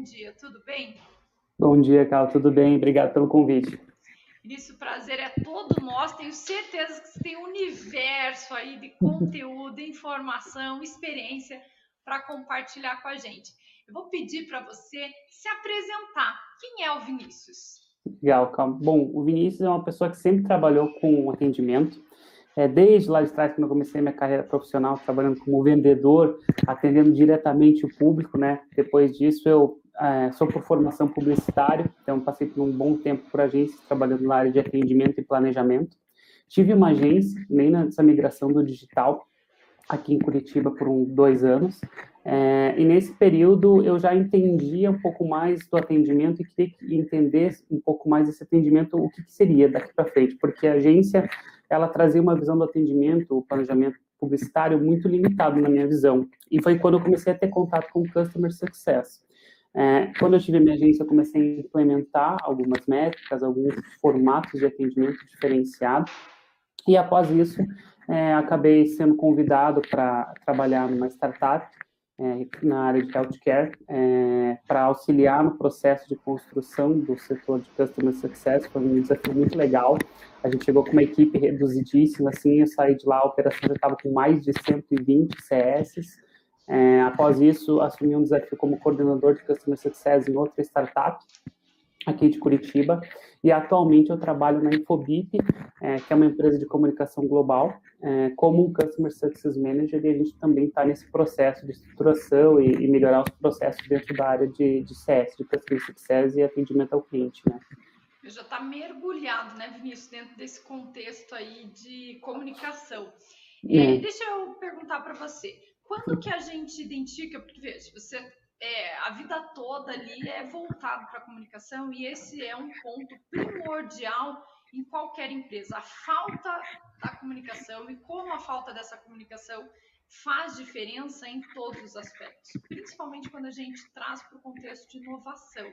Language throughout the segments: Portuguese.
bom dia, tudo bem? Bom dia, Carl, tudo bem? Obrigado pelo convite. Vinícius, o prazer é todo nosso. Tenho certeza que você tem um universo aí de conteúdo, informação, experiência para compartilhar com a gente. Eu vou pedir para você se apresentar. Quem é o Vinícius? Legal, calma. Bom, o Vinícius é uma pessoa que sempre trabalhou com atendimento. É, desde lá de trás, quando eu comecei minha carreira profissional, trabalhando como vendedor, atendendo diretamente o público, né? Depois disso, eu é, sou por formação publicitária, então passei por um bom tempo por agência, trabalhando na área de atendimento e planejamento. Tive uma agência, nem nessa migração do digital, aqui em Curitiba por um, dois anos. É, e nesse período eu já entendia um pouco mais do atendimento e queria entender um pouco mais esse atendimento, o que, que seria daqui para frente, porque a agência ela trazia uma visão do atendimento, o planejamento publicitário muito limitado na minha visão. E foi quando eu comecei a ter contato com o Customer Success. É, quando eu tive minha agência, eu comecei a implementar algumas métricas, alguns formatos de atendimento diferenciado. E após isso, é, acabei sendo convidado para trabalhar numa startup é, na área de healthcare, é, para auxiliar no processo de construção do setor de Customer Success. Foi um desafio muito legal. A gente chegou com uma equipe reduzidíssima, assim, eu saí de lá, a operação já estava com mais de 120 CS. É, após isso, assumi um desafio como coordenador de Customer Success em outra startup, aqui de Curitiba, e atualmente eu trabalho na Infobip, é, que é uma empresa de comunicação global, é, como um Customer Success Manager, e a gente também está nesse processo de estruturação e, e, melhorar os processos dentro da área de, de CS, de Customer Success e atendimento ao cliente, né? Já está mergulhado, né, Vinícius, dentro desse contexto aí de comunicação. É. deixa eu perguntar para você, quando que a gente identifica, porque veja, você é, a vida toda ali é voltado para a comunicação e esse é um ponto primordial em qualquer empresa. A falta da comunicação e como a falta dessa comunicação faz diferença em todos os aspectos, principalmente quando a gente traz para o contexto de inovação.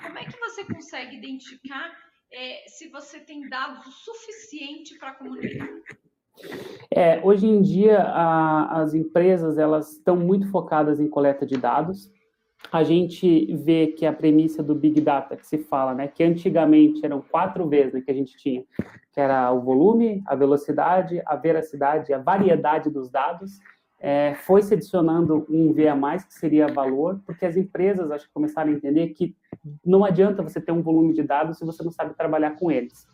Como é que você consegue identificar é, se você tem dados o suficiente para comunicar? É, hoje em dia, a, as empresas elas estão muito focadas em coleta de dados. A gente vê que a premissa do Big Data que se fala, né, que antigamente eram quatro vezes né, que a gente tinha, que era o volume, a velocidade, a veracidade, a variedade dos dados, é, foi se adicionando um V a mais, que seria valor, porque as empresas acho que começaram a entender que não adianta você ter um volume de dados se você não sabe trabalhar com eles.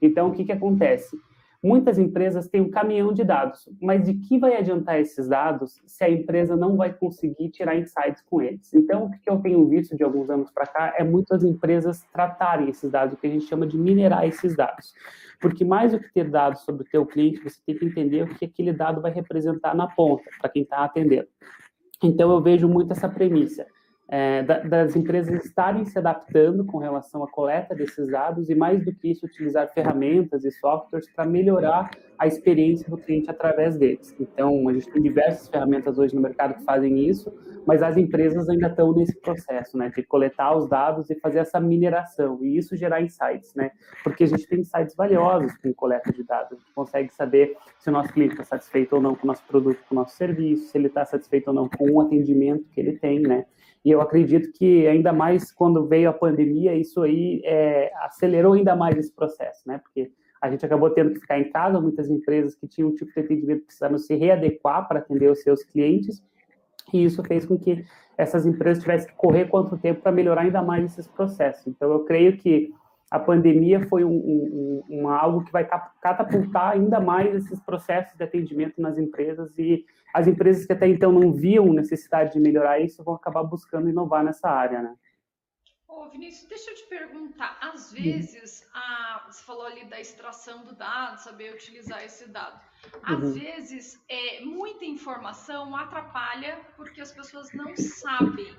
Então, o que, que acontece? Muitas empresas têm um caminhão de dados, mas de que vai adiantar esses dados se a empresa não vai conseguir tirar insights com eles? Então, o que eu tenho visto de alguns anos para cá é muitas empresas tratarem esses dados, o que a gente chama de minerar esses dados. Porque mais do que ter dados sobre o teu cliente, você tem que entender o que aquele dado vai representar na ponta, para quem está atendendo. Então, eu vejo muito essa premissa é, das empresas estarem se adaptando com relação à coleta desses dados e, mais do que isso, utilizar ferramentas e softwares para melhorar a experiência do cliente através deles. Então, a gente tem diversas ferramentas hoje no mercado que fazem isso, mas as empresas ainda estão nesse processo, né, de coletar os dados e fazer essa mineração. E isso gerar insights, né, porque a gente tem insights valiosos com coleta de dados, a gente consegue saber se o nosso cliente está satisfeito ou não com o nosso produto, com o nosso serviço, se ele está satisfeito ou não com o atendimento que ele tem, né, e eu acredito que ainda mais quando veio a pandemia, isso aí é, acelerou ainda mais esse processo, né? Porque a gente acabou tendo que ficar em casa, muitas empresas que tinham um tipo de atendimento precisaram se readequar para atender os seus clientes, e isso fez com que essas empresas tivessem que correr quanto tempo para melhorar ainda mais esses processos. Então, eu creio que a pandemia foi um, um, um, algo que vai catapultar ainda mais esses processos de atendimento nas empresas e as empresas que até então não viam necessidade de melhorar isso vão acabar buscando inovar nessa área, né? Ô, Vinícius, deixa eu te perguntar. Às vezes, a, você falou ali da extração do dado, saber utilizar esse dado. Às uhum. vezes, é, muita informação atrapalha porque as pessoas não sabem,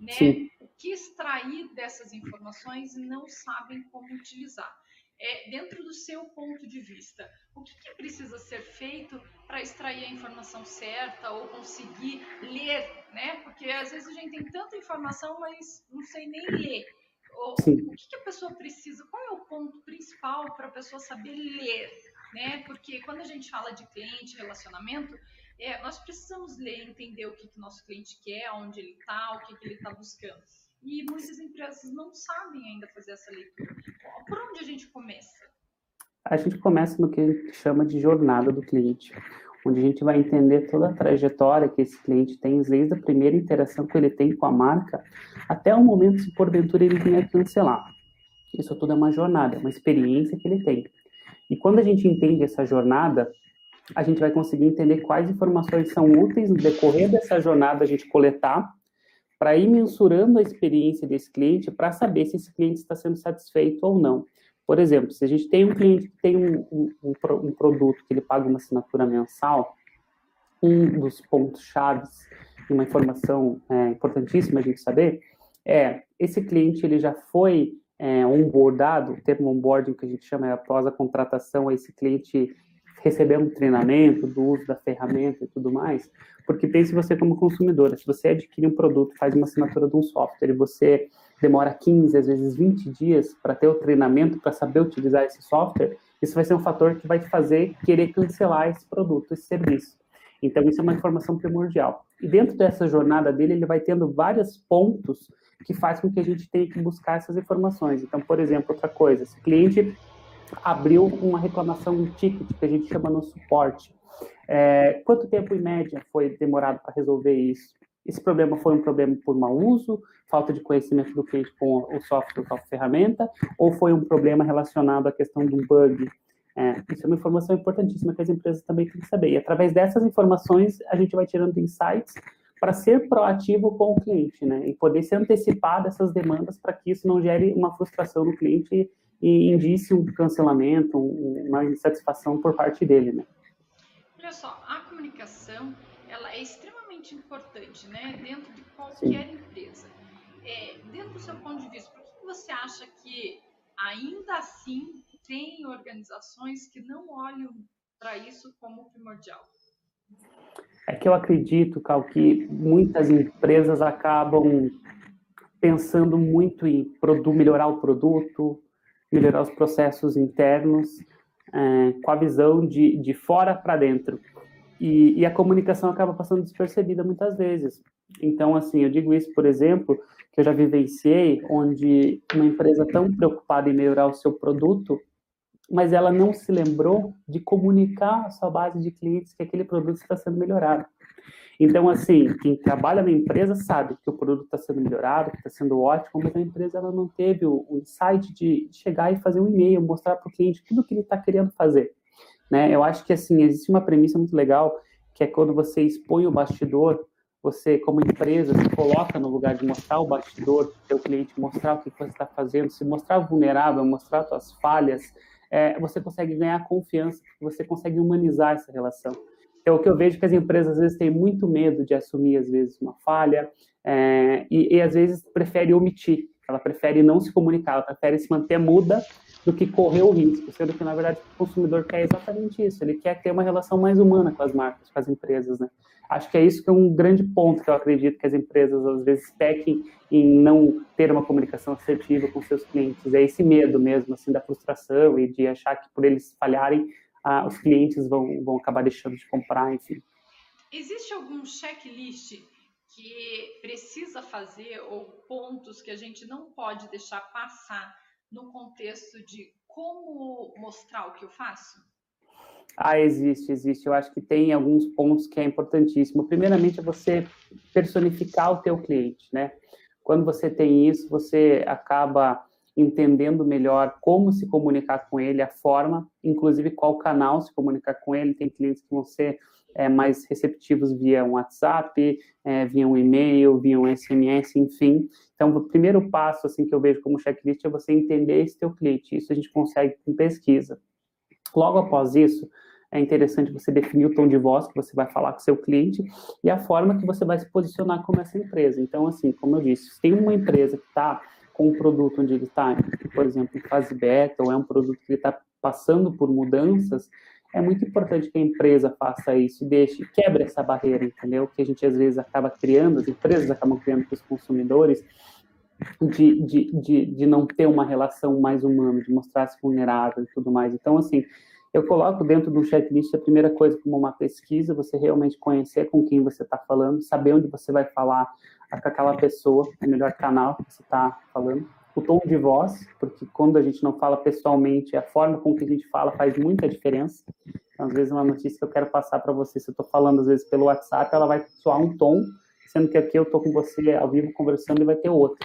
né? Sim que extrair dessas informações e não sabem como utilizar. É, dentro do seu ponto de vista, o que, que precisa ser feito para extrair a informação certa ou conseguir ler, né? Porque às vezes a gente tem tanta informação, mas não sei nem ler. Ou, o que, que a pessoa precisa? Qual é o ponto principal para a pessoa saber ler? Né? Porque quando a gente fala de cliente, relacionamento, é, nós precisamos ler, entender o que, que nosso cliente quer, onde ele está, o que, que ele está buscando. e muitas empresas não sabem ainda fazer essa leitura. Por onde a gente começa? A gente começa no que a gente chama de jornada do cliente, onde a gente vai entender toda a trajetória que esse cliente tem, desde a primeira interação que ele tem com a marca, até o momento se porventura ele venha cancelar. Isso tudo é uma jornada, uma experiência que ele tem. E quando a gente entende essa jornada, a gente vai conseguir entender quais informações são úteis no decorrer dessa jornada a gente coletar, para ir mensurando a experiência desse cliente, para saber se esse cliente está sendo satisfeito ou não. Por exemplo, se a gente tem um cliente que tem um, um, um, produto que ele paga uma assinatura mensal, um dos pontos chaves e uma informação é, importantíssima a gente saber é esse cliente ele já foi é, onboardado, o termo onboarding que a gente chama é após a contratação, esse cliente receber um treinamento do uso da ferramenta e tudo mais, porque pense você como consumidora, se você adquire um produto, faz uma assinatura de um software e você demora 15, às vezes 20 dias para ter o treinamento para saber utilizar esse software, isso vai ser um fator que vai te fazer querer cancelar esse produto, esse serviço. Então, isso é uma informação primordial. E dentro dessa jornada dele, ele vai tendo vários pontos que faz com que a gente tenha que buscar essas informações. Então, por exemplo, outra coisa, se o cliente abriu uma reclamação, um ticket, que a gente chama no suporte, é, quanto tempo, em média, foi demorado para resolver isso? Esse problema foi um problema por mau uso, falta de conhecimento do cliente com o software, com a ferramenta, ou foi um problema relacionado à questão de um bug? É, isso é uma informação importantíssima que as empresas também têm que saber. E através dessas informações, a gente vai tirando insights para ser proativo com o cliente, né? E poder se antecipar dessas demandas para que isso não gere uma frustração no cliente e indicie um cancelamento, uma insatisfação por parte dele, né? Olha só, a comunicação, ela é extremamente importante, né? Dentro de qualquer Sim. empresa. É, dentro do seu ponto de vista, por que você acha que ainda assim tem organizações que não olham para isso como primordial? É que eu acredito, Cal, que muitas empresas acabam pensando muito em melhorar o produto, melhorar os processos internos, é, com a visão de, de fora para dentro. E, e, a comunicação acaba passando despercebida muitas vezes. Então, assim, eu digo isso, por exemplo, que eu já vivenciei, onde uma empresa tão preocupada em melhorar o seu produto, mas ela não se lembrou de comunicar à sua base de clientes que aquele produto está sendo melhorado. Então, assim, quem trabalha na empresa sabe que o produto está sendo melhorado, que está sendo ótimo, mas a empresa ela não teve o, o insight de chegar e fazer um e-mail, mostrar para o cliente tudo o que ele está querendo fazer. Né? Eu acho que, assim, existe uma premissa muito legal, que é quando você expõe o bastidor, você, como empresa, se coloca no lugar de mostrar o bastidor seu cliente, mostrar o que você está fazendo, se mostrar vulnerável, mostrar suas falhas, é, você consegue ganhar confiança, você consegue humanizar essa relação. Então, o que eu vejo é que as empresas, às vezes, têm muito medo de assumir, às vezes, uma falha, é, e, e, às vezes, prefere omitir. Ela prefere não se comunicar, ela prefere se manter muda do que correr o risco, sendo que, na verdade, o consumidor quer exatamente isso. Ele quer ter uma relação mais humana com as marcas, com as empresas, né? Acho que é isso que é um grande ponto que eu acredito que as empresas, às vezes, pequem em não ter uma comunicação assertiva com seus clientes. É esse medo mesmo, assim, da frustração e de achar que por eles falharem, os clientes vão, vão acabar deixando de comprar, enfim. Existe algum checklist que precisa fazer ou pontos que a gente não pode deixar passar no contexto de como mostrar o que eu faço? Ah, existe, existe. Eu acho que tem alguns pontos que é importantíssimo. Primeiramente, é você personificar o teu cliente, né? Quando você tem isso, você acaba entendendo melhor como se comunicar com ele, a forma, inclusive qual canal se comunicar com ele. Tem clientes que vão ser é, mais receptivos via um WhatsApp, é, via um e-mail, via um SMS, enfim. Então, o primeiro passo assim que eu vejo como checklist é você entender esse teu cliente. Isso a gente consegue com pesquisa. Logo após isso, é interessante você definir o tom de voz que você vai falar com seu cliente e a forma que você vai se posicionar como essa empresa. Então, assim, como eu disse, se tem uma empresa que está com um produto onde ele está, por exemplo, em fase beta, ou é um produto que está passando por mudanças, é muito importante que a empresa faça isso e deixe, quebre essa barreira, entendeu? Que a gente às vezes acaba criando, as empresas acabam criando com os consumidores, de, de, de, de não ter uma relação mais humana, de mostrar-se vulnerável e tudo mais. Então, assim, eu coloco dentro do checklist a primeira coisa como uma pesquisa, você realmente conhecer com quem você está falando, saber onde você vai falar com aquela pessoa, é o melhor canal que você está falando. O tom de voz, porque quando a gente não fala pessoalmente, a forma com que a gente fala faz muita diferença. Então, às vezes, uma notícia que eu quero passar para você, se eu estou falando, às vezes, pelo WhatsApp, ela vai soar um tom, sendo que aqui eu estou com você ao vivo conversando e vai ter outro.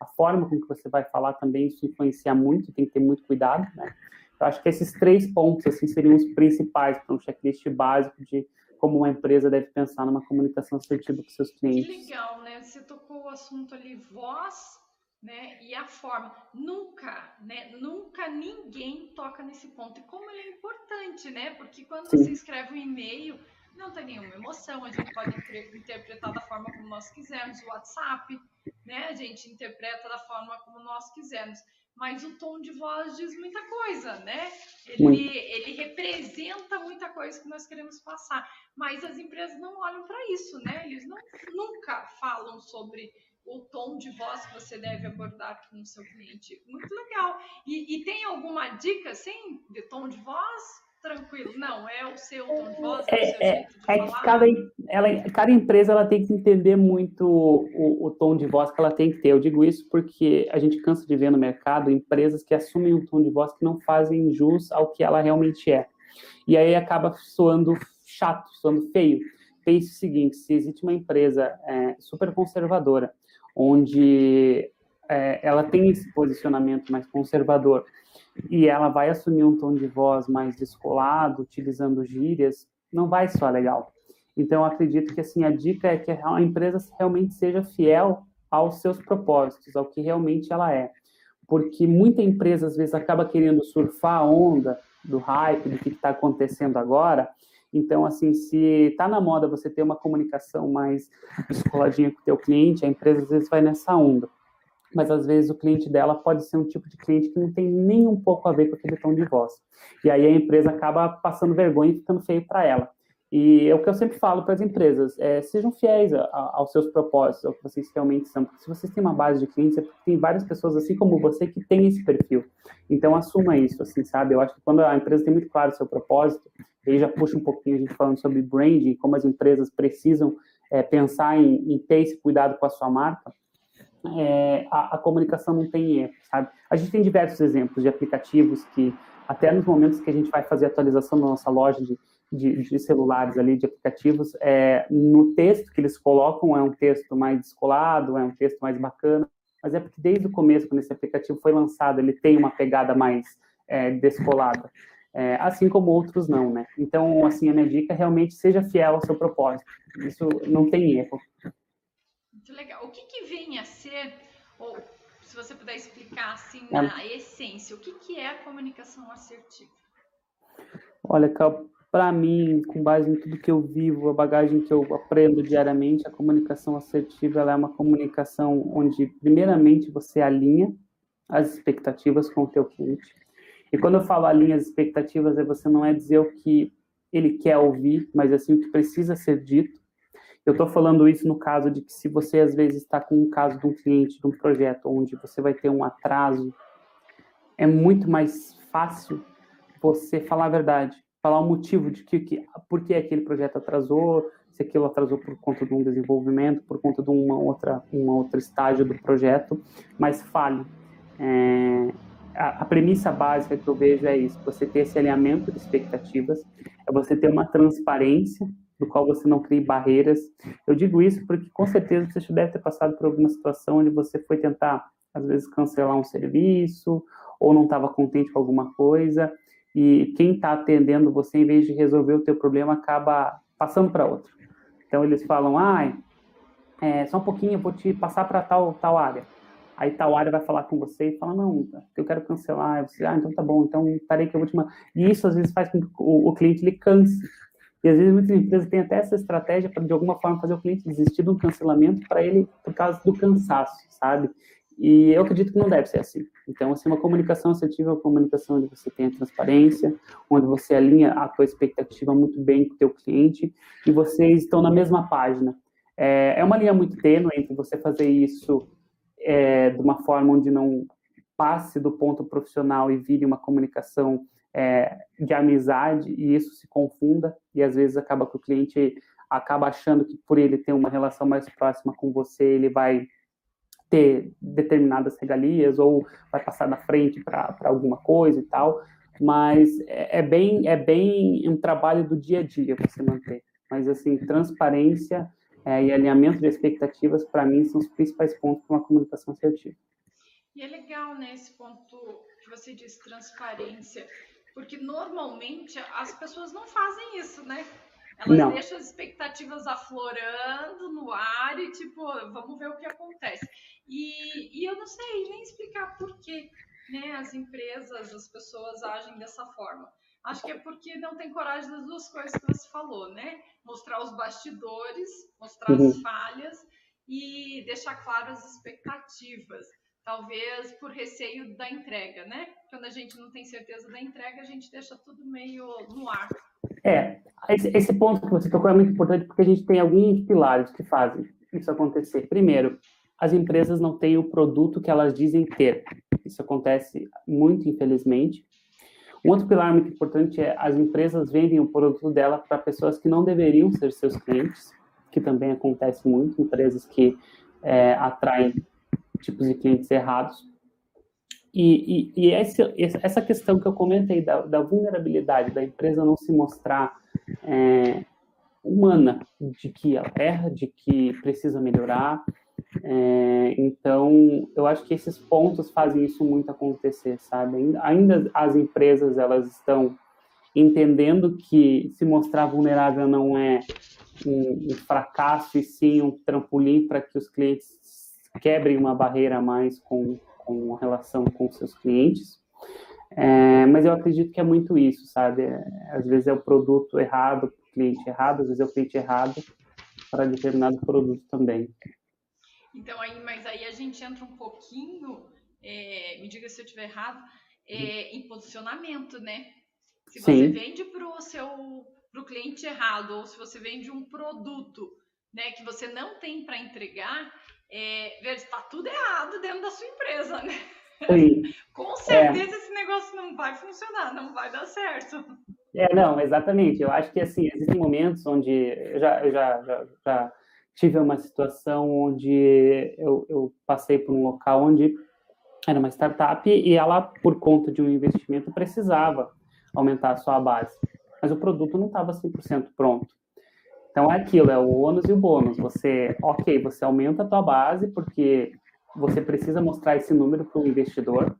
A forma com que você vai falar também, isso influencia muito, tem que ter muito cuidado, né? Eu acho que esses três pontos, assim, seriam os principais para um checklist básico de como uma empresa deve pensar numa comunicação assertiva com seus clientes. Que legal, né? Você tocou o assunto ali, voz, né? E a forma. Nunca, né? Nunca ninguém toca nesse ponto. E como ele é importante, né? Porque quando Sim. você escreve um e-mail, não tem nenhuma emoção, a gente pode interpretar da forma como nós quisermos. O WhatsApp, né? A gente interpreta da forma como nós quisermos mas o tom de voz diz muita coisa, né? Ele, ele representa muita coisa que nós queremos passar. Mas as empresas não olham para isso, né? Eles não, nunca falam sobre o tom de voz que você deve abordar com o seu cliente. Muito legal. E, e tem alguma dica, assim, de tom de voz? tranquilo. Não, é o seu tom de voz, é, o seu é, jeito de é falar. Cada, ela, cada empresa ela tem que entender muito o, o, tom de voz que ela tem que ter. Eu digo isso porque a gente cansa de ver no mercado empresas que assumem um tom de voz que não fazem jus ao que ela realmente é. E aí acaba soando chato, soando feio. Pense o seguinte, se existe uma empresa é, super conservadora, onde é, ela tem esse posicionamento mais conservador, e ela vai assumir um tom de voz mais descolado, utilizando gírias, não vai soar legal. Então, acredito que assim a dica é que a empresa realmente seja fiel aos seus propósitos, ao que realmente ela é. Porque muita empresa, às vezes, acaba querendo surfar a onda do hype, do que está acontecendo agora. Então, assim, se está na moda você ter uma comunicação mais descoladinha com o teu cliente, a empresa, às vezes, vai nessa onda mas às vezes o cliente dela pode ser um tipo de cliente que não tem nem um pouco a ver com aquele tom de voz. E aí a empresa acaba passando vergonha e ficando feio para ela. E é o que eu sempre falo para as empresas, é, sejam fiéis a, a, aos seus propósitos, ao que vocês realmente são. Porque se vocês têm uma base de clientes, é porque tem várias pessoas assim como você que têm esse perfil. Então assuma isso, assim, sabe? Eu acho que quando a empresa tem muito claro o seu propósito, aí já puxa um pouquinho a gente falando sobre branding, como as empresas precisam é, pensar em, em ter esse cuidado com a sua marca, é, a, a, comunicação não tem erro, sabe? A gente tem diversos exemplos de aplicativos que, até nos momentos que a gente vai fazer atualização da nossa loja de, de, de celulares ali, de aplicativos, é, no texto que eles colocam é um texto mais descolado, é um texto mais bacana, mas é porque desde o começo, quando esse aplicativo foi lançado, ele tem uma pegada mais é, descolada. É, assim como outros não, né? Então, assim, a minha dica é realmente seja fiel ao seu propósito. Isso não tem erro. Muito legal. O que, que vem a ser, ou se você puder explicar assim, é. na essência, o que, que é a comunicação assertiva? Olha, para mim, com base em tudo que eu vivo, a bagagem que eu aprendo diariamente, a comunicação assertiva é uma comunicação onde, primeiramente, você alinha as expectativas com o teu cliente. E quando eu falo alinha as expectativas, é você não é dizer o que ele quer ouvir, mas assim o que precisa ser dito. Eu estou falando isso no caso de que se você às vezes está com um caso de um cliente, de um projeto, onde você vai ter um atraso, é muito mais fácil você falar a verdade, falar o motivo de que, que por que aquele projeto atrasou, se aquilo atrasou por conta de um desenvolvimento, por conta de uma outra, uma outra estágio do projeto, mas fale. É, a, a, premissa básica que eu vejo é isso: você ter esse alinhamento de expectativas, é você ter uma transparência do qual você não crie barreiras. Eu digo isso porque com certeza você já deve ter passado por alguma situação onde você foi tentar, às vezes, cancelar um serviço ou não estava contente com alguma coisa e quem está atendendo você, em vez de resolver o teu problema, acaba passando para outro. Então eles falam, ah, é, só um pouquinho, eu vou te passar para tal, tal área. Aí tal área vai falar com você e fala, não, eu quero cancelar. Você, ah, então tá bom, então parei que eu vou te mandar. E isso às vezes faz com que o, o cliente ele canse e às vezes muitas empresas têm até essa estratégia para, de alguma forma, fazer o cliente desistir de um cancelamento para ele, por causa do cansaço, sabe? E eu acredito que não deve ser assim. Então, assim, uma comunicação assertiva é uma comunicação onde você tem a transparência, onde você alinha a tua expectativa muito bem com o teu cliente e vocês estão na mesma página. É, é uma linha muito tênue entre você fazer isso é, de uma forma onde não passe do ponto profissional e vire uma comunicação é, de amizade e isso se confunda e às vezes acaba que o cliente acaba achando que por ele ter uma relação mais próxima com você, ele vai ter determinadas regalias ou vai passar na frente para alguma coisa e tal, mas é, é, bem é bem um trabalho do dia a dia você manter. Mas assim, transparência é, e alinhamento de expectativas para mim são os principais pontos para uma comunicação assertiva. E é legal né, esse ponto que você diz transparência, porque normalmente as pessoas não fazem isso, né? Elas não. deixam as expectativas aflorando no ar e, tipo, vamos ver o que acontece. E, e eu não sei nem explicar por que né, as empresas, as pessoas agem dessa forma. Acho que é porque não tem coragem das duas coisas que você falou, né? Mostrar os bastidores, mostrar uhum. as falhas e deixar claro as expectativas. Talvez por receio da entrega, né? Quando a gente não tem certeza da entrega, a gente deixa tudo meio no ar. É, esse, esse ponto que você tocou é muito importante porque a gente tem alguns pilares que fazem isso acontecer. Primeiro, as empresas não têm o produto que elas dizem ter. Isso acontece muito, infelizmente. Um outro pilar muito importante é as empresas vendem o produto dela para pessoas que não deveriam ser seus clientes, que também acontece muito, empresas que é, atraem tipos de clientes errados. E, e, e esse, essa questão que eu comentei da, da, vulnerabilidade da empresa não se mostrar é, humana, de que ela erra, de que precisa melhorar. É, então, eu acho que esses pontos fazem isso muito acontecer, sabe? Ainda as empresas elas estão entendendo que se mostrar vulnerável não é um, um fracasso e sim um trampolim para que os clientes quebrem uma barreira a mais com, com relação com seus clientes. É, mas eu acredito que é muito isso, sabe? É, às vezes é o produto errado, o cliente errado, às vezes é o cliente errado para determinado produto também. Então, aí, mas aí a gente entra um pouquinho, é, me diga se eu estiver errado, é, em posicionamento, né? Se você Sim. vende para o seu pro cliente errado, ou se você vende um produto né, que você não tem para entregar, é, está tudo errado dentro da sua empresa, né? Sim. Com certeza é. esse negócio não vai funcionar, não vai dar certo. É, não, exatamente. Eu acho que assim, existem momentos onde eu já, eu já, já, já tive uma situação onde eu, eu, passei por um local onde era uma startup e ela, por conta de um investimento, precisava aumentar a sua base. Mas o produto não estava 100% pronto. Então é aquilo, é o ônus e o bônus. Você, ok, você aumenta a tua base porque você precisa mostrar esse número para o investidor,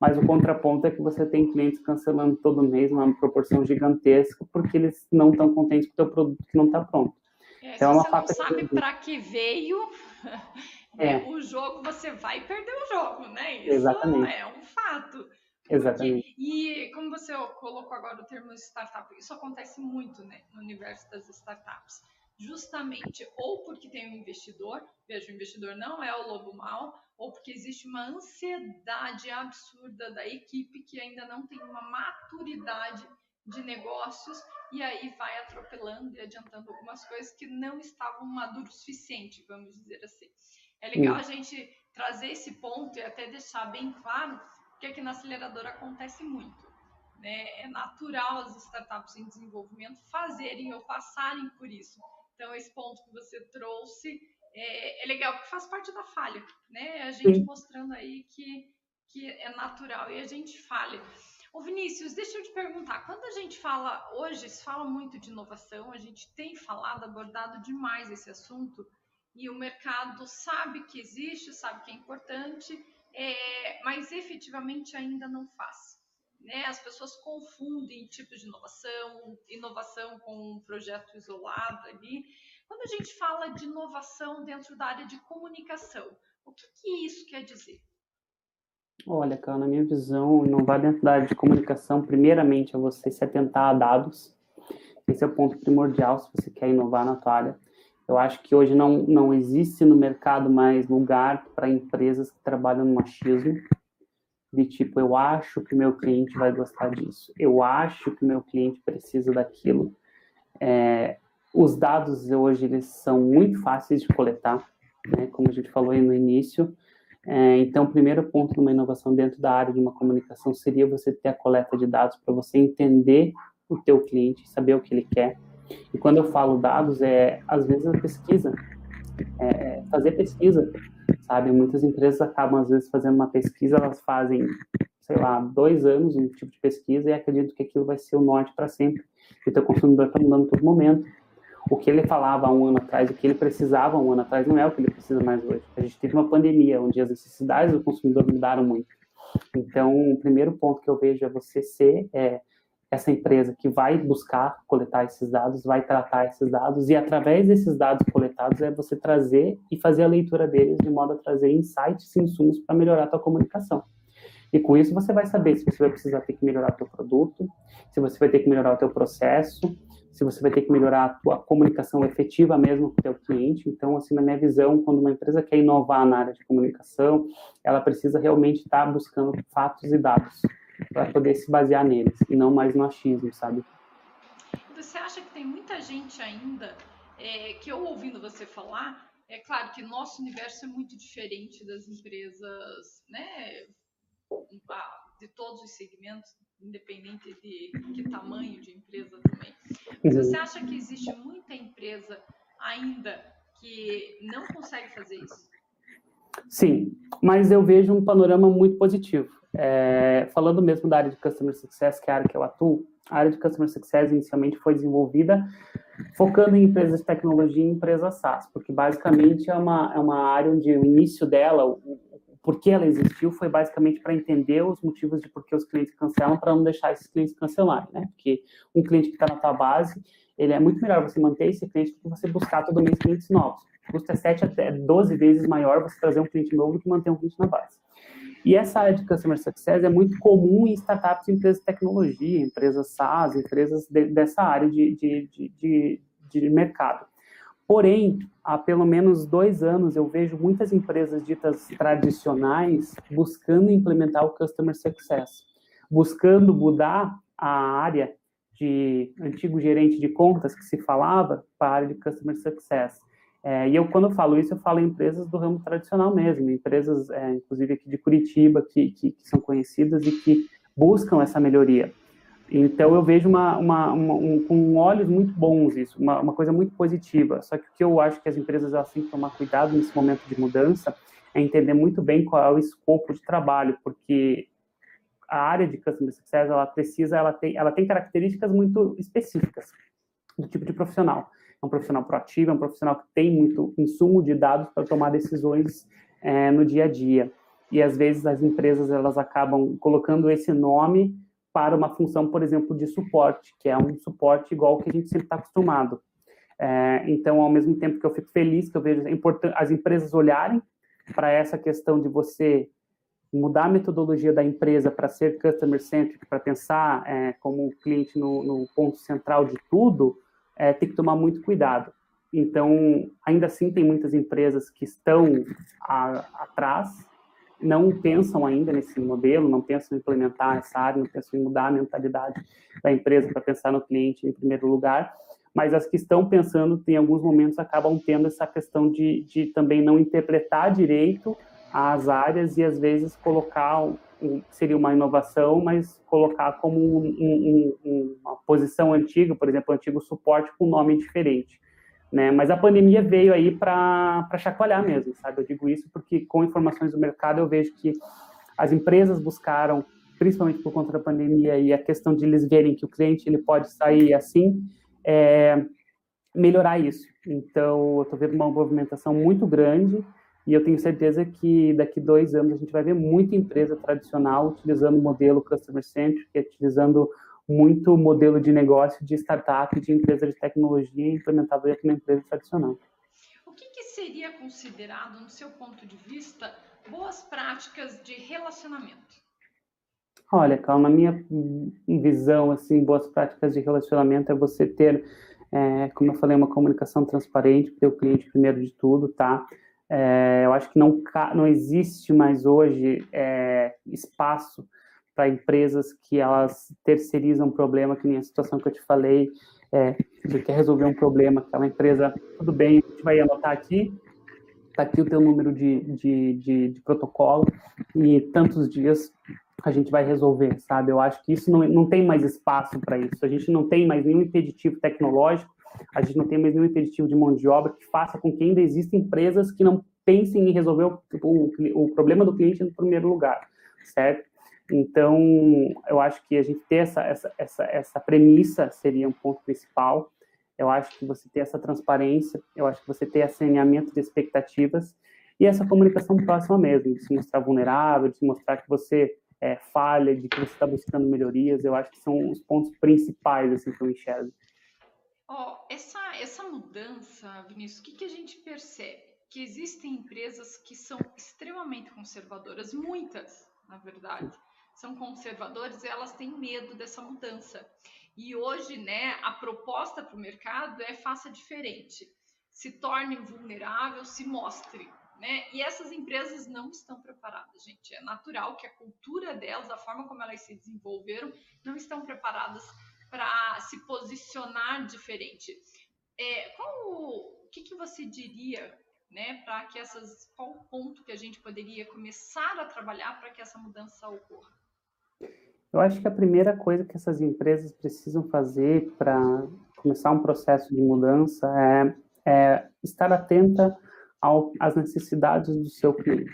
mas o contraponto é que você tem clientes cancelando todo mês uma proporção gigantesca porque eles não estão contentes com o teu produto que não está pronto. É, então, é se você não sabe para que veio é. o jogo, você vai perder o jogo, né? Isso Exatamente. é um fato. Exatamente. Porque, e como você colocou agora o termo startup, isso acontece muito né, no universo das startups. Justamente, ou porque tem um investidor, veja, o investidor não é o lobo mau, ou porque existe uma ansiedade absurda da equipe que ainda não tem uma maturidade de negócios e aí vai atropelando e adiantando algumas coisas que não estavam maduros o suficiente, vamos dizer assim. É legal a gente trazer esse ponto e até deixar bem claro que aqui na aceleradora acontece muito. Né? É natural as startups em desenvolvimento fazerem ou passarem por isso. Então, esse ponto que você trouxe é, é legal, porque faz parte da falha. Né? A gente mostrando aí que, que é natural e a gente falha. Ô Vinícius, deixa eu te perguntar, quando a gente fala hoje, se fala muito de inovação, a gente tem falado, abordado demais esse assunto, e o mercado sabe que existe, sabe que é importante, é, mas efetivamente ainda não faz. Né? As pessoas confundem tipos de inovação, inovação com um projeto isolado ali. Quando a gente fala de inovação dentro da área de comunicação, o que, que isso quer dizer? Olha, cara, na minha visão, inovar dentro da área de comunicação, primeiramente, é você se atentar a dados. Esse é o ponto primordial se você quer inovar na tua área. Eu acho que hoje não, não existe no mercado mais lugar para empresas que trabalham no machismo, de tipo, eu acho que meu cliente vai gostar disso, eu acho que meu cliente precisa daquilo. É, os dados hoje eles são muito fáceis de coletar, né, como a gente falou aí no início. É, então, o primeiro ponto de uma inovação dentro da área de uma comunicação seria você ter a coleta de dados para você entender o teu cliente, saber o que ele quer. E quando eu falo dados, é às vezes a pesquisa, é, fazer pesquisa, sabe? Muitas empresas acabam às vezes fazendo uma pesquisa, elas fazem, sei lá, dois anos um tipo de pesquisa e acreditam que aquilo vai ser o norte para sempre. Então o consumidor está mudando todo momento. O que ele falava há um ano atrás, o que ele precisava há um ano atrás, não é o que ele precisa mais hoje. A gente teve uma pandemia, onde as necessidades do consumidor mudaram muito. Então, o primeiro ponto que eu vejo é você ser é, essa empresa que vai buscar coletar esses dados, vai tratar esses dados, e através desses dados coletados é você trazer e fazer a leitura deles de modo a trazer insights e insumos para melhorar a tua comunicação. E com isso você vai saber se você vai precisar ter que melhorar o teu produto, se você vai ter que melhorar o teu processo, se você vai ter que melhorar a tua comunicação efetiva mesmo com o teu cliente. Então, assim, na minha visão, quando uma empresa quer inovar na área de comunicação, ela precisa realmente estar buscando fatos e dados para poder se basear neles e não mais no achismo, sabe? Você acha que tem muita gente ainda é, que eu ouvindo você falar, é claro que nosso universo é muito diferente das empresas, né, de todos os segmentos, independente de que tamanho de empresa também. Uhum. você acha que existe muita empresa ainda que não consegue fazer isso? Sim, mas eu vejo um panorama muito positivo. É, falando mesmo da área de Customer Success, que é a área que eu atuo, a área de Customer Success inicialmente foi desenvolvida focando em empresas de tecnologia e empresas SaaS, porque basicamente é uma, é uma área onde o início dela, o, por que ela existiu foi basicamente para entender os motivos de por que os clientes cancelam, para não deixar esses clientes cancelarem, né? Porque um cliente que está na tua base, ele é muito melhor você manter esse cliente do que você buscar todo mês clientes novos. É 7 até 12 vezes maior você trazer um cliente novo do que manter um cliente na base. E essa área de Customer Success é muito comum em startups, empresas de tecnologia, empresas SaaS, empresas de, dessa área de, de, de, de mercado. Porém, há pelo menos dois anos eu vejo muitas empresas ditas tradicionais buscando implementar o Customer Success, buscando mudar a área de antigo gerente de contas que se falava para a área de Customer Success. É, e eu, quando eu falo isso, eu falo em empresas do ramo tradicional mesmo, empresas, é, inclusive aqui de Curitiba, que, que, que são conhecidas e que buscam essa melhoria. Então eu vejo uma, uma, uma um, com olhos muito bons isso, uma, uma, coisa muito positiva. Só que o que eu acho que as empresas elas têm que tomar cuidado nesse momento de mudança é entender muito bem qual é o escopo de trabalho, porque a área de customer success ela precisa, ela tem, ela tem características muito específicas do tipo de profissional. É um profissional proativo, é um profissional que tem muito insumo de dados para tomar decisões é, no dia a dia. E às vezes as empresas elas acabam colocando esse nome para uma função, por exemplo, de suporte, que é um suporte igual que a gente sempre está acostumado. É, então, ao mesmo tempo que eu fico feliz que eu vejo as empresas olharem para essa questão de você mudar a metodologia da empresa para ser customer centric, para pensar é, como cliente no, no, ponto central de tudo, é, tem que tomar muito cuidado. Então, ainda assim, tem muitas empresas que estão a, atrás não pensam ainda nesse modelo, não pensam em implementar essa área, não pensam em mudar a mentalidade da empresa para pensar no cliente em primeiro lugar, mas as que estão pensando, em alguns momentos, acabam tendo essa questão de, de também não interpretar direito as áreas e, às vezes, colocar, seria uma inovação, mas colocar como um, um, uma posição antiga, por exemplo, antigo suporte com nome diferente. Né? Mas a pandemia veio aí para chacoalhar mesmo, sabe? Eu digo isso porque com informações do mercado eu vejo que as empresas buscaram, principalmente por conta da pandemia e a questão de eles verem que o cliente ele pode sair assim, é, melhorar isso. Então, eu estou vendo uma movimentação muito grande e eu tenho certeza que daqui dois anos a gente vai ver muita empresa tradicional utilizando o modelo customer centric, utilizando muito modelo de negócio de startup, de empresa de tecnologia implementado dentro de uma empresa tradicional. O que, que seria considerado, no seu ponto de vista, boas práticas de relacionamento? Olha, calma, na minha visão, assim, boas práticas de relacionamento é você ter, é, como eu falei, uma comunicação transparente para o cliente primeiro de tudo, tá? É, eu acho que não, não existe mais hoje é, espaço para empresas que elas terceirizam um problema, que nem a situação que eu te falei, é, você quer resolver um problema, aquela empresa, tudo bem, a gente vai anotar aqui, está aqui o teu número de, de, de, de, protocolo e tantos dias a gente vai resolver, sabe? Eu acho que isso não, não tem mais espaço para isso, a gente não tem mais nenhum impeditivo tecnológico a gente não tem mais nenhum impeditivo de mão de obra que faça com que ainda existam empresas que não pensem em resolver o, o, o problema do cliente no primeiro lugar, certo? Então, eu acho que a gente ter essa, essa, essa, essa premissa seria um ponto principal. Eu acho que você ter essa transparência, eu acho que você ter esse alinhamento de expectativas e essa comunicação próxima mesmo, de se mostrar vulnerável, de se mostrar que você é, falha, de que você está buscando melhorias, eu acho que são os pontos principais assim, que eu enxergo. Oh, essa, essa mudança, Vinícius, o que, que a gente percebe? Que existem empresas que são extremamente conservadoras, muitas, na verdade, são conservadoras e elas têm medo dessa mudança. E hoje, né, a proposta para o mercado é faça diferente, se torne vulnerável, se mostre, né? E essas empresas não estão preparadas, gente. É natural que a cultura delas, a forma como elas se desenvolveram, não estão preparadas para se posicionar diferente. É, qual o que, que você diria, né, para que essas qual o ponto que a gente poderia começar a trabalhar para que essa mudança ocorra? Eu acho que a primeira coisa que essas empresas precisam fazer para começar um processo de mudança é, é estar atenta ao, às necessidades do seu cliente,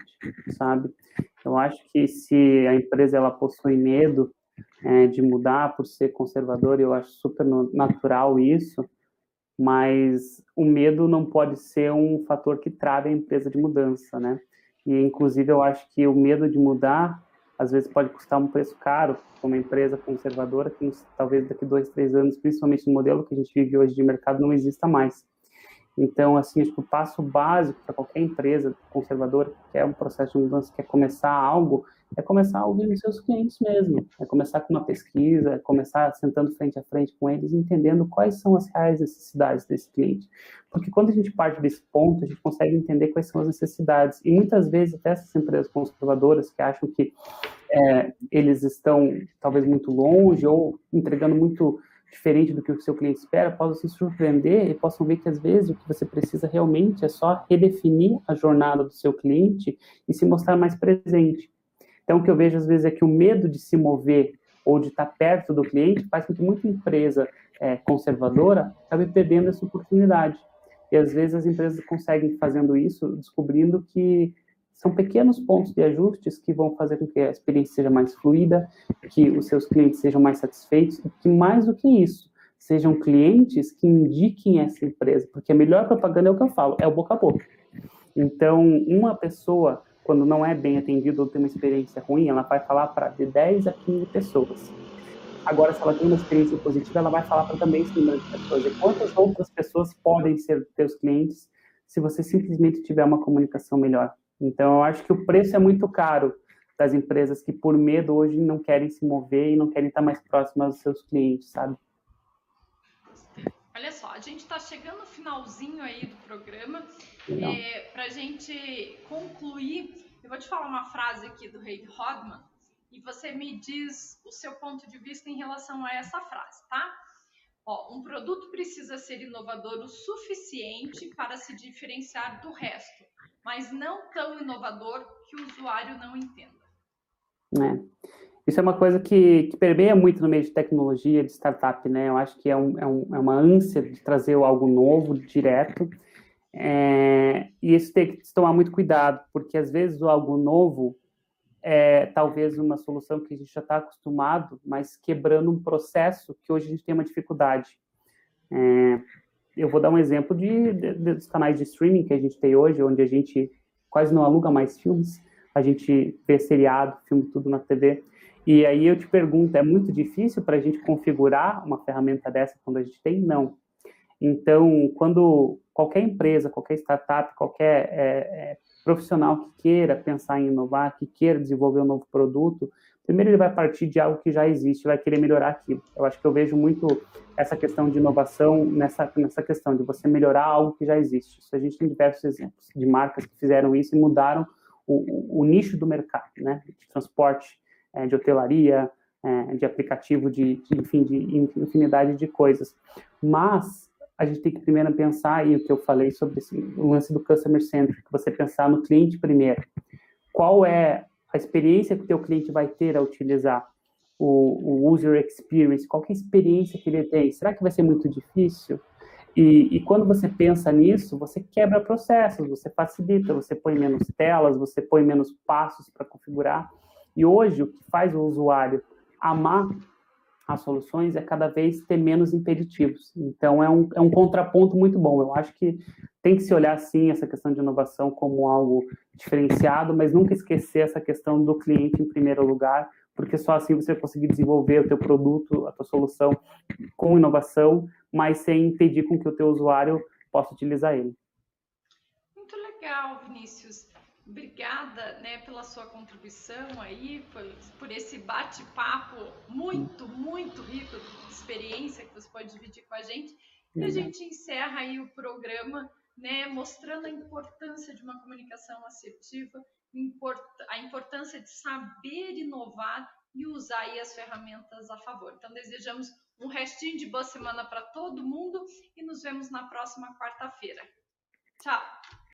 sabe? Eu acho que se a empresa ela possui medo é, de mudar por ser conservadora, eu acho super natural isso, mas o medo não pode ser um fator que trave a empresa de mudança, né? E inclusive eu acho que o medo de mudar às vezes pode custar um preço caro para uma empresa conservadora que talvez daqui dois, três anos, principalmente no modelo que a gente vive hoje de mercado, não exista mais. Então, assim, acho que o passo básico para qualquer empresa conservadora que quer um processo de mudança, quer começar algo, é começar os seus clientes mesmo. É começar com uma pesquisa, é começar sentando frente a frente com eles, entendendo quais são as reais necessidades desse cliente. Porque quando a gente parte desse ponto, a gente consegue entender quais são as necessidades. E muitas vezes, até essas empresas conservadoras que acham que é, eles estão talvez muito longe ou entregando muito diferente do que o seu cliente espera, possam se surpreender e possam ver que às vezes o que você precisa realmente é só redefinir a jornada do seu cliente e se mostrar mais presente. Então, o que eu vejo às vezes é que o medo de se mover ou de estar perto do cliente faz com que muita empresa é, conservadora acabe perdendo essa oportunidade. E às vezes as empresas conseguem fazendo isso, descobrindo que são pequenos pontos de ajustes que vão fazer com que a experiência seja mais fluida, que os seus clientes sejam mais satisfeitos e que mais do que isso, sejam clientes que indiquem essa empresa, porque a melhor propaganda é o que eu falo, é o boca a boca. Então, uma pessoa, quando não é bem atendida ou tem uma experiência ruim, ela vai falar para de 10 a 15 pessoas. Agora, se ela tem uma experiência positiva, ela vai falar para também 50 pessoas. E quantas outras pessoas podem ser teus clientes se você simplesmente tiver uma comunicação melhor? Então, eu acho que o preço é muito caro das empresas que, por medo, hoje não querem se mover e não querem estar mais próximas dos seus clientes, sabe? Olha só, a gente está chegando no finalzinho aí do programa. É, Para a gente concluir, eu vou te falar uma frase aqui do Rei Rodman e você me diz o seu ponto de vista em relação a essa frase, tá? Ó, um produto precisa ser inovador o suficiente para se diferenciar do resto mas não tão inovador que o usuário não entenda. É. Isso é uma coisa que, que permeia muito no meio de tecnologia, de startup, né? Eu acho que é, um, é, um, é uma ânsia de trazer algo novo, direto, é, e isso tem que tomar muito cuidado, porque às vezes o algo novo é talvez uma solução que a gente já está acostumado, mas quebrando um processo que hoje a gente tem uma dificuldade. É, eu vou dar um exemplo de, de, dos canais de streaming que a gente tem hoje, onde a gente quase não aluga mais filmes, a gente vê seriado, filme tudo na TV. E aí eu te pergunto, é muito difícil para a gente configurar uma ferramenta dessa quando a gente tem? Não. Então, quando qualquer empresa, qualquer startup, qualquer é, é, profissional que queira pensar em inovar, que queira desenvolver um novo produto, primeiro ele vai partir de algo que já existe, vai querer melhorar aquilo. Eu acho que eu vejo muito essa questão de inovação nessa, nessa questão de você melhorar algo que já existe. Isso a gente tem diversos exemplos de marcas que fizeram isso e mudaram o, o, o nicho do mercado, né? De transporte, é, de hotelaria, é, de aplicativo, de, de, enfim, de infinidade de coisas. Mas a gente tem que primeiro pensar, e o que eu falei sobre esse, o lance do customer centric, você pensar no cliente primeiro. Qual é a experiência que o teu cliente vai ter a utilizar o, o user experience, qual é a experiência que ele tem? Será que vai ser muito difícil? E, e, quando você pensa nisso, você quebra processos, você facilita, você põe menos telas, você põe menos passos para configurar. E hoje, o que faz o usuário amar as soluções é cada vez ter menos impeditivos. Então, é um, é um contraponto muito bom. Eu acho que tem que se olhar, sim, essa questão de inovação como algo diferenciado, mas nunca esquecer essa questão do cliente em primeiro lugar, porque só assim você vai conseguir desenvolver o teu produto, a tua solução com inovação, mas sem impedir com que o teu usuário possa utilizar ele. Muito legal, Vinícius. Obrigada né, pela sua contribuição aí, por, por esse bate-papo muito, muito rico de experiência que você pode dividir com a gente. E a gente encerra aí o programa né, mostrando a importância de uma comunicação assertiva, a importância de saber inovar e usar aí as ferramentas a favor. Então, desejamos um restinho de boa semana para todo mundo e nos vemos na próxima quarta-feira. Tchau!